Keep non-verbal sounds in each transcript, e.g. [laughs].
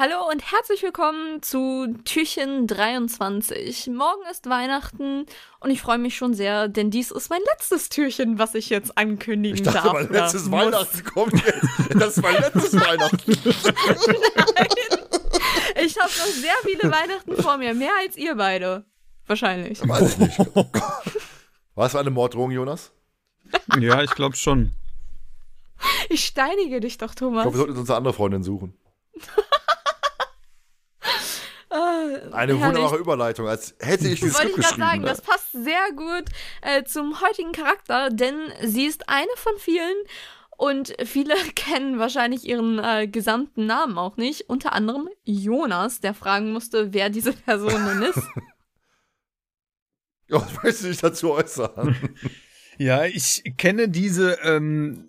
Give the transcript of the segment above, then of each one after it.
Hallo und herzlich willkommen zu Türchen 23. Morgen ist Weihnachten und ich freue mich schon sehr, denn dies ist mein letztes Türchen, was ich jetzt ankündigen ich dachte, darf. mein letztes muss. Weihnachten kommt jetzt. Das ist mein letztes [laughs] Weihnachten. Nein. Ich habe noch sehr viele Weihnachten vor mir, mehr als ihr beide. Wahrscheinlich. Weiß ich nicht. War es eine Morddrohung, Jonas? Ja, ich glaube schon. Ich steinige dich doch, Thomas. Ich glaube, wir sollten uns eine andere Freundin suchen. [laughs] Äh, Eine herrlich. wunderbare Überleitung, als hätte ich Skript Wollte ich gerade sagen, das passt sehr gut äh, zum heutigen Charakter, denn sie ist eine von vielen und viele [laughs] kennen wahrscheinlich ihren äh, gesamten Namen auch nicht. Unter anderem Jonas, der fragen musste, wer diese Person denn ist. [laughs] ja, du dich dazu äußern? ja, ich kenne diese ähm,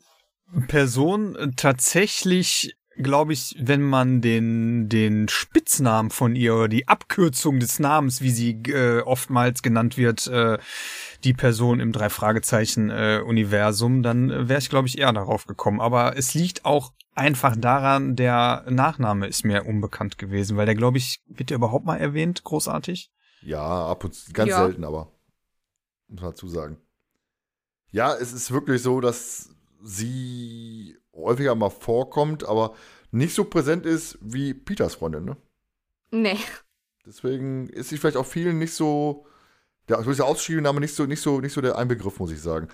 Person tatsächlich glaube ich, wenn man den, den Spitznamen von ihr oder die Abkürzung des Namens, wie sie äh, oftmals genannt wird, äh, die Person im Drei-Fragezeichen-Universum, äh, dann wäre ich, glaube ich, eher darauf gekommen. Aber es liegt auch einfach daran, der Nachname ist mir unbekannt gewesen, weil der, glaube ich, wird der überhaupt mal erwähnt, großartig? Ja, ab und zu, ganz ja. selten, aber muss man dazu sagen. Ja, es ist wirklich so, dass sie häufiger mal vorkommt, aber nicht so präsent ist wie Peters Freundin, ne? Nee. Deswegen ist sie vielleicht auch vielen nicht so, der, der Ausschriebenname nicht so, nicht, so, nicht so der Einbegriff, muss ich sagen.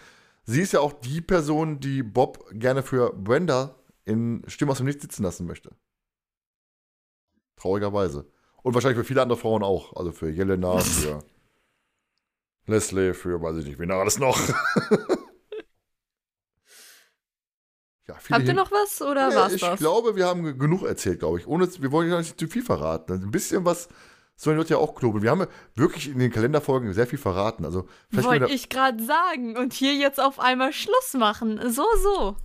Sie ist ja auch die Person, die Bob gerne für Brenda in Stimme aus dem Nichts sitzen lassen möchte. Traurigerweise. Und wahrscheinlich für viele andere Frauen auch. Also für Jelena, für [laughs] Leslie, für weiß ich nicht, wen alles noch. [laughs] Ja, Habt ihr noch was oder ja, war's ich das? Ich glaube, wir haben genug erzählt, glaube ich. Ohne, wir wollen ja nicht zu viel verraten. Also ein bisschen was sollen Leute ja auch knobeln. Wir haben wirklich in den Kalenderfolgen sehr viel verraten. Also Wollte ich gerade sagen. Und hier jetzt auf einmal Schluss machen. So, so.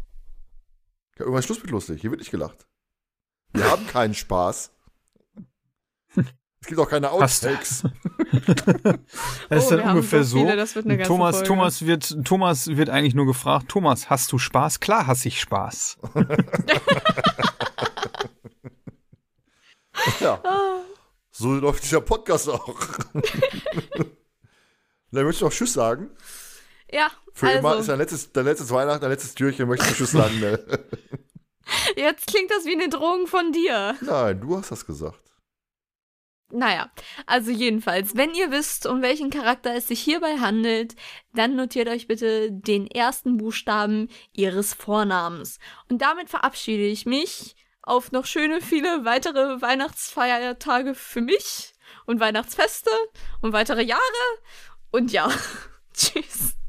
Ja, irgendwann Schluss mit lustig. Hier wird nicht gelacht. Wir haben keinen Spaß. [laughs] Es gibt auch keine Outtakes. [laughs] das ist oh, dann ungefähr so. Viele, Thomas, Folge. Thomas wird, Thomas wird eigentlich nur gefragt, Thomas, hast du Spaß? Klar hasse ich Spaß. [laughs] ja. So läuft dieser Podcast auch. [laughs] Dann möchtest du noch Tschüss sagen? Ja. Für also. immer ist dein letztes, dein letztes Weihnachten, dein letztes Türchen, möchtest du Tschüss sagen? Ne? Jetzt klingt das wie eine Drohung von dir. Nein, du hast das gesagt. Naja, also jedenfalls, wenn ihr wisst, um welchen Charakter es sich hierbei handelt, dann notiert euch bitte den ersten Buchstaben ihres Vornamens. Und damit verabschiede ich mich auf noch schöne viele weitere Weihnachtsfeiertage für mich und Weihnachtsfeste und weitere Jahre. Und ja, [laughs] tschüss.